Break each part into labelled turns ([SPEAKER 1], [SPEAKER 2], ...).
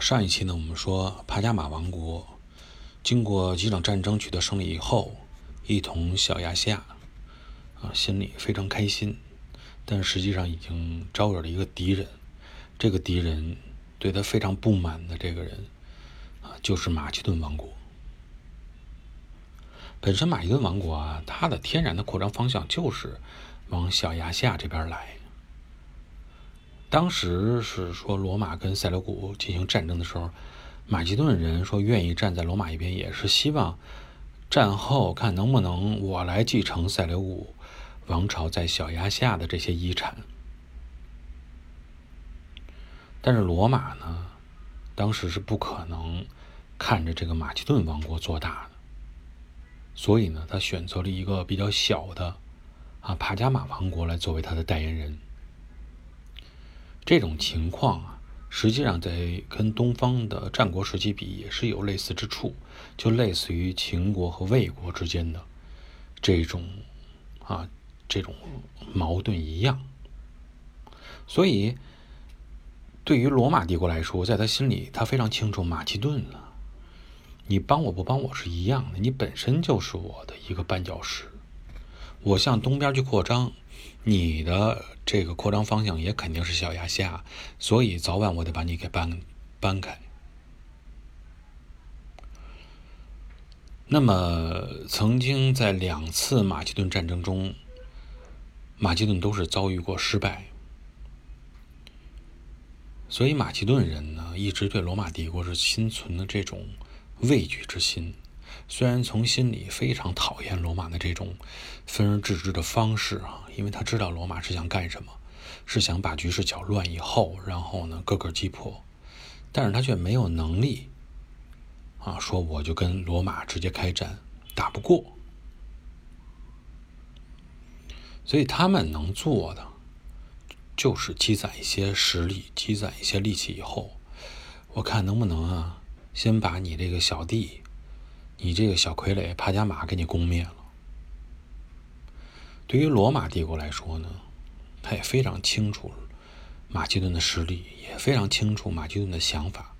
[SPEAKER 1] 上一期呢，我们说帕加马王国经过几场战争取得胜利以后，一统小亚细亚，啊，心里非常开心，但实际上已经招惹了一个敌人。这个敌人对他非常不满的这个人，啊，就是马其顿王国。本身马其顿王国啊，它的天然的扩张方向就是往小亚细亚这边来。当时是说罗马跟塞琉古进行战争的时候，马其顿人说愿意站在罗马一边，也是希望战后看能不能我来继承塞琉古王朝在小亚细亚的这些遗产。但是罗马呢，当时是不可能看着这个马其顿王国做大的，所以呢，他选择了一个比较小的啊帕加马王国来作为他的代言人。这种情况啊，实际上在跟东方的战国时期比，也是有类似之处，就类似于秦国和魏国之间的这种啊这种矛盾一样。所以，对于罗马帝国来说，在他心里，他非常清楚马其顿啊，你帮我不帮我是一样的，你本身就是我的一个绊脚石，我向东边去扩张。你的这个扩张方向也肯定是小亚细亚，所以早晚我得把你给搬搬开。那么，曾经在两次马其顿战争中，马其顿都是遭遇过失败，所以马其顿人呢，一直对罗马帝国是心存的这种畏惧之心。虽然从心里非常讨厌罗马的这种分而治之的方式啊，因为他知道罗马是想干什么，是想把局势搅乱以后，然后呢各个击破，但是他却没有能力啊，说我就跟罗马直接开战，打不过，所以他们能做的就是积攒一些实力，积攒一些力气以后，我看能不能啊，先把你这个小弟。你这个小傀儡帕加马给你攻灭了。对于罗马帝国来说呢，他也非常清楚马其顿的实力，也非常清楚马其顿的想法。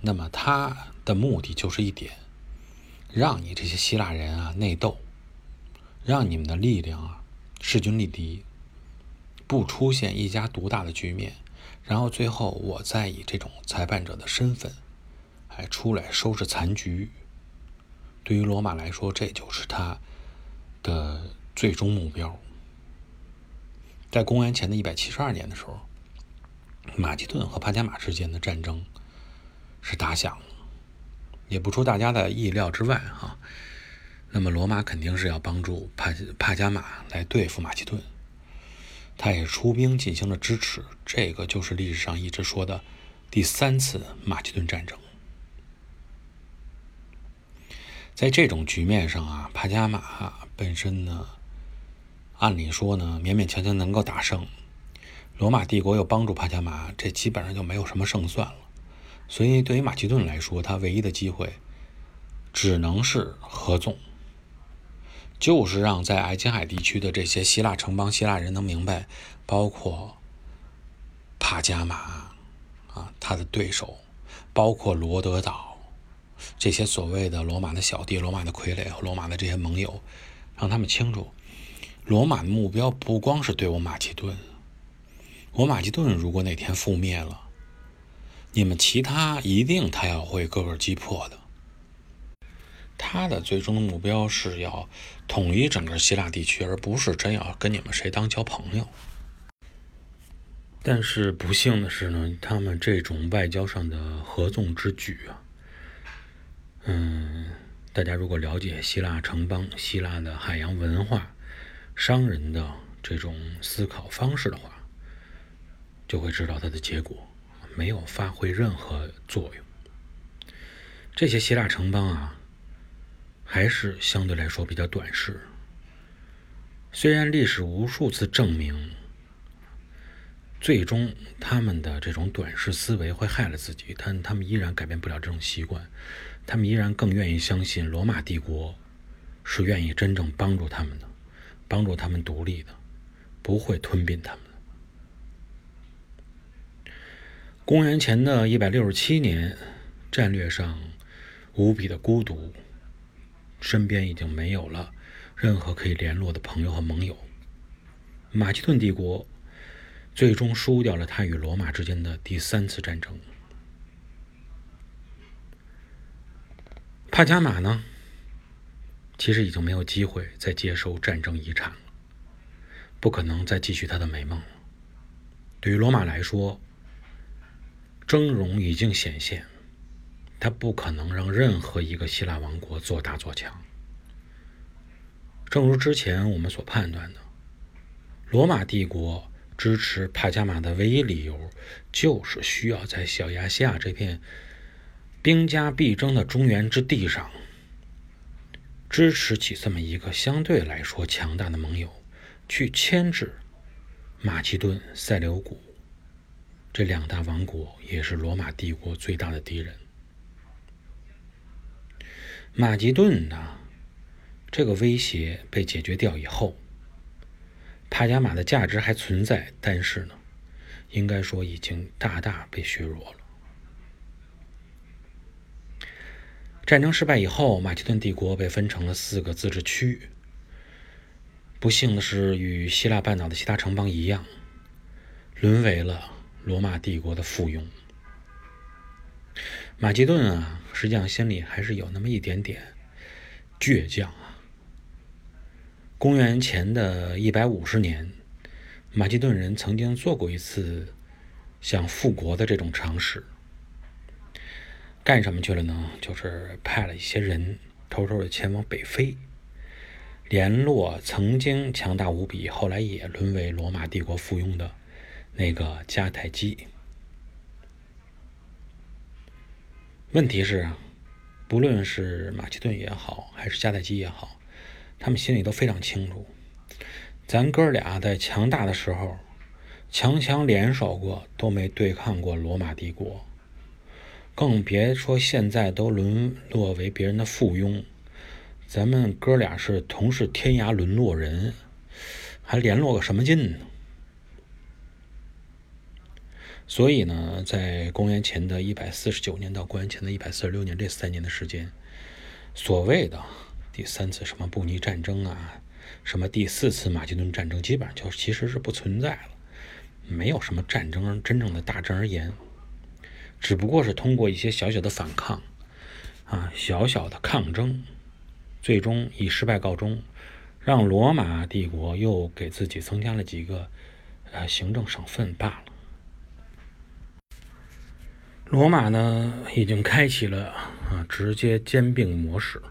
[SPEAKER 1] 那么他的目的就是一点，让你这些希腊人啊内斗，让你们的力量啊势均力敌，不出现一家独大的局面，然后最后我再以这种裁判者的身份。还出来收拾残局。对于罗马来说，这就是他的最终目标。在公元前的一百七十二年的时候，马其顿和帕加马之间的战争是打响了，也不出大家的意料之外哈。那么罗马肯定是要帮助帕帕加马来对付马其顿，他也出兵进行了支持。这个就是历史上一直说的第三次马其顿战争。在这种局面上啊，帕加马本身呢，按理说呢，勉勉强强能够打胜。罗马帝国又帮助帕加马，这基本上就没有什么胜算了。所以，对于马其顿来说，他唯一的机会只能是合纵，就是让在爱琴海地区的这些希腊城邦、希腊人能明白，包括帕加马啊，他的对手，包括罗德岛。这些所谓的罗马的小弟、罗马的傀儡和罗马的这些盟友，让他们清楚，罗马的目标不光是对我马其顿。我马其顿如果哪天覆灭了，你们其他一定他要会个个击破的。他的最终的目标是要统一整个希腊地区，而不是真要跟你们谁当交朋友。但是不幸的是呢，他们这种外交上的合纵之举啊。嗯，大家如果了解希腊城邦、希腊的海洋文化、商人的这种思考方式的话，就会知道它的结果没有发挥任何作用。这些希腊城邦啊，还是相对来说比较短视。虽然历史无数次证明，最终他们的这种短视思维会害了自己，但他们依然改变不了这种习惯。他们依然更愿意相信罗马帝国是愿意真正帮助他们的，帮助他们独立的，不会吞并他们的。公元前的一百六十七年，战略上无比的孤独，身边已经没有了任何可以联络的朋友和盟友。马其顿帝国最终输掉了他与罗马之间的第三次战争。帕加马呢，其实已经没有机会再接收战争遗产了，不可能再继续他的美梦了。对于罗马来说，峥嵘已经显现，他不可能让任何一个希腊王国做大做强。正如之前我们所判断的，罗马帝国支持帕加马的唯一理由，就是需要在小亚细亚这片兵家必争的中原之地上，支持起这么一个相对来说强大的盟友，去牵制马其顿、塞琉古。这两大王国也是罗马帝国最大的敌人。马其顿呢，这个威胁被解决掉以后，帕加马的价值还存在，但是呢，应该说已经大大被削弱了。战争失败以后，马其顿帝国被分成了四个自治区。不幸的是，与希腊半岛的其他城邦一样，沦为了。罗马帝国的附庸，马其顿啊，实际上心里还是有那么一点点倔强啊。公元前的一百五十年，马其顿人曾经做过一次想复国的这种尝试，干什么去了呢？就是派了一些人偷偷的前往北非，联络曾经强大无比，后来也沦为罗马帝国附庸的。那个迦太基，问题是啊，不论是马其顿也好，还是迦太基也好，他们心里都非常清楚，咱哥俩在强大的时候，强强联手过，都没对抗过罗马帝国，更别说现在都沦落为别人的附庸，咱们哥俩是同是天涯沦落人，还联络个什么劲呢？所以呢，在公元前的一百四十九年到公元前的一百四十六年这三年的时间，所谓的第三次什么布尼战争啊，什么第四次马其顿战争，基本上就其实是不存在了，没有什么战争真正的大战而言，只不过是通过一些小小的反抗啊，小小的抗争，最终以失败告终，让罗马帝国又给自己增加了几个呃行政省份罢了。罗马呢，已经开启了啊直接兼并模式。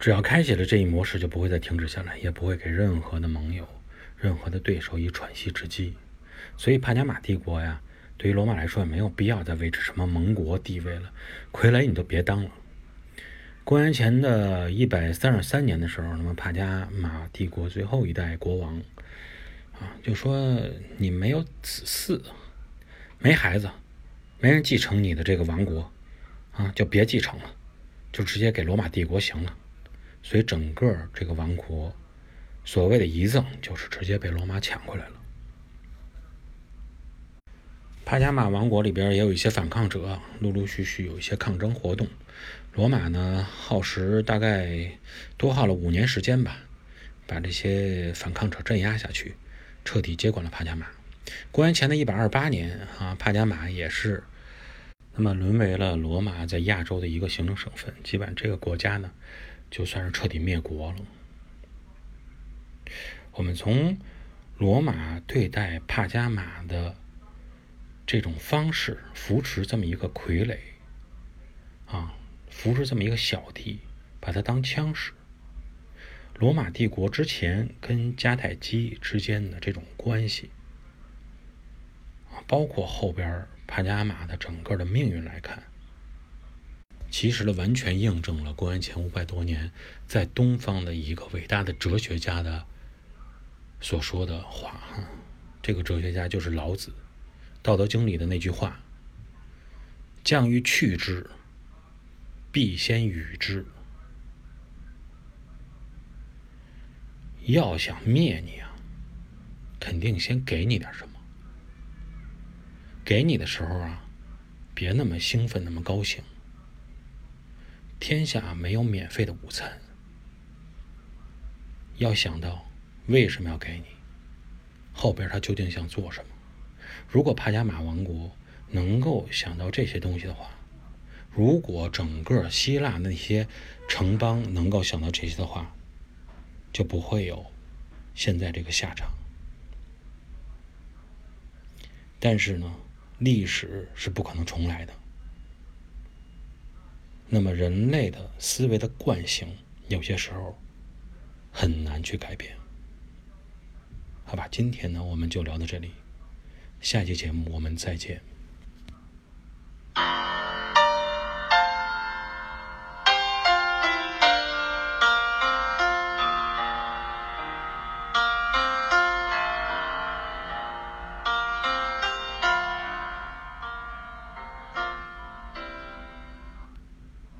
[SPEAKER 1] 只要开启了这一模式，就不会再停止下来，也不会给任何的盟友、任何的对手以喘息之机。所以，帕加马帝国呀，对于罗马来说也没有必要再维持什么盟国地位了。傀儡你都别当了。公元前的一百三十三年的时候，那么帕加马帝国最后一代国王啊，就说你没有子嗣，没孩子。没人继承你的这个王国，啊，就别继承了，就直接给罗马帝国行了。所以整个这个王国，所谓的遗赠，就是直接被罗马抢过来了。帕加马王国里边也有一些反抗者，陆陆续续有一些抗争活动。罗马呢，耗时大概多耗了五年时间吧，把这些反抗者镇压下去，彻底接管了帕加马。公元前的一百二十八年啊，帕加马也是。那么沦为了罗马在亚洲的一个行政省份，基本这个国家呢，就算是彻底灭国了。我们从罗马对待帕加马的这种方式，扶持这么一个傀儡，啊，扶持这么一个小弟，把他当枪使。罗马帝国之前跟迦太基之间的这种关系，啊，包括后边帕加马的整个的命运来看，其实呢，完全印证了公元前五百多年在东方的一个伟大的哲学家的所说的话。这个哲学家就是老子，《道德经》里的那句话：“将欲去之，必先予之。”要想灭你啊，肯定先给你点什么。给你的时候啊，别那么兴奋，那么高兴。天下没有免费的午餐，要想到为什么要给你，后边他究竟想做什么。如果帕加马王国能够想到这些东西的话，如果整个希腊那些城邦能够想到这些的话，就不会有现在这个下场。但是呢，历史是不可能重来的。那么人类的思维的惯性，有些时候很难去改变。好吧，今天呢，我们就聊到这里。下期节目我们再见。